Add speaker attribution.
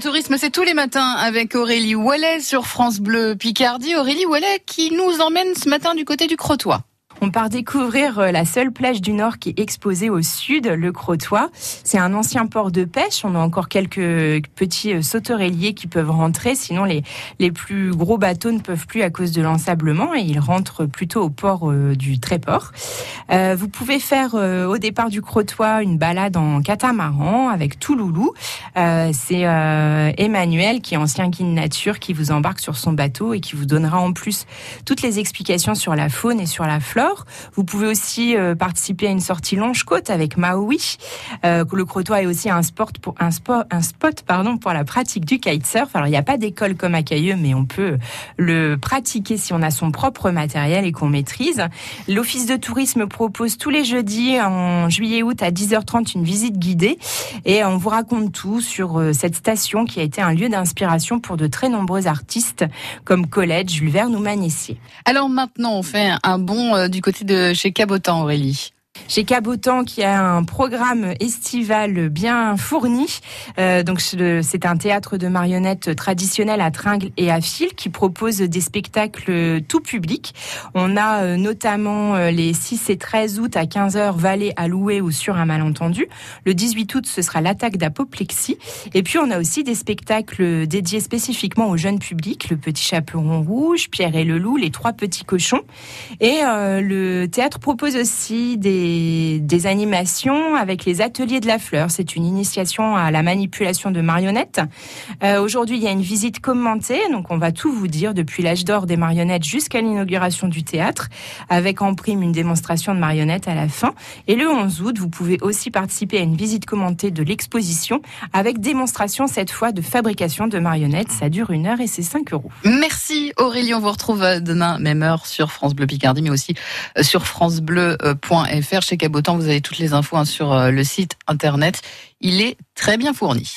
Speaker 1: Tourisme, c'est tous les matins avec Aurélie Wallet sur France Bleu Picardie. Aurélie Wallet qui nous emmène ce matin du côté du Crotoy.
Speaker 2: On part découvrir euh, la seule plage du Nord qui est exposée au sud, le Crotoy. C'est un ancien port de pêche. On a encore quelques petits euh, sauterelliers qui peuvent rentrer. Sinon, les, plus gros bateaux ne peuvent plus à cause de l'ensablement et ils rentrent plutôt au port euh, du Tréport. Vous pouvez faire au départ du Crotoy une balade en catamaran avec Touloulou. C'est Emmanuel qui est ancien guide nature qui vous embarque sur son bateau et qui vous donnera en plus toutes les explications sur la faune et sur la flore. Vous pouvez aussi euh, participer à une sortie longe-côte avec Maui. Euh, le Crotoy est aussi un, spot pour la pratique du kitesurf. Alors, il n'y a pas d'école comme à Cailleux, mais on peut le pratiquer si on a son propre matériel et qu'on maîtrise. L'Office de tourisme propose tous les jeudis en juillet-août à 10h30 une visite guidée et on vous raconte tout sur euh, cette station qui a été un lieu d'inspiration pour de très nombreux artistes comme Colette, Jules Verne ou Magnésier.
Speaker 1: Alors maintenant, on fait un bon du du côté de chez Cabotan, Aurélie
Speaker 2: chez Cabotan qui a un programme estival bien fourni. Euh, donc c'est un théâtre de marionnettes traditionnel à tringles et à fil qui propose des spectacles tout public. On a euh, notamment euh, les 6 et 13 août à 15h Vallée à louer ou sur un malentendu. Le 18 août ce sera l'attaque d'apoplexie. Et puis on a aussi des spectacles dédiés spécifiquement au jeune public, le petit chaperon rouge, Pierre et le loup, les trois petits cochons. Et le théâtre propose aussi des des, animations avec les ateliers de la fleur. C'est une initiation à la manipulation de marionnettes. Euh, aujourd'hui, il y a une visite commentée, donc on va tout vous dire depuis l'âge d'or des marionnettes jusqu'à l'inauguration du théâtre, avec en prime une démonstration de marionnettes à la fin. Et le 11 août, vous pouvez aussi participer à une visite commentée de l'exposition avec démonstration cette fois de fabrication de marionnettes. Ça dure une heure et c'est 5 euros.
Speaker 1: Merci Aurélie, on vous retrouve demain même heure sur France Bleu Picardie, mais aussi euh, sur francebleu.fr chez Cabotan. Vous avez toutes les infos hein, sur euh, le site internet. Il est très bien fourni.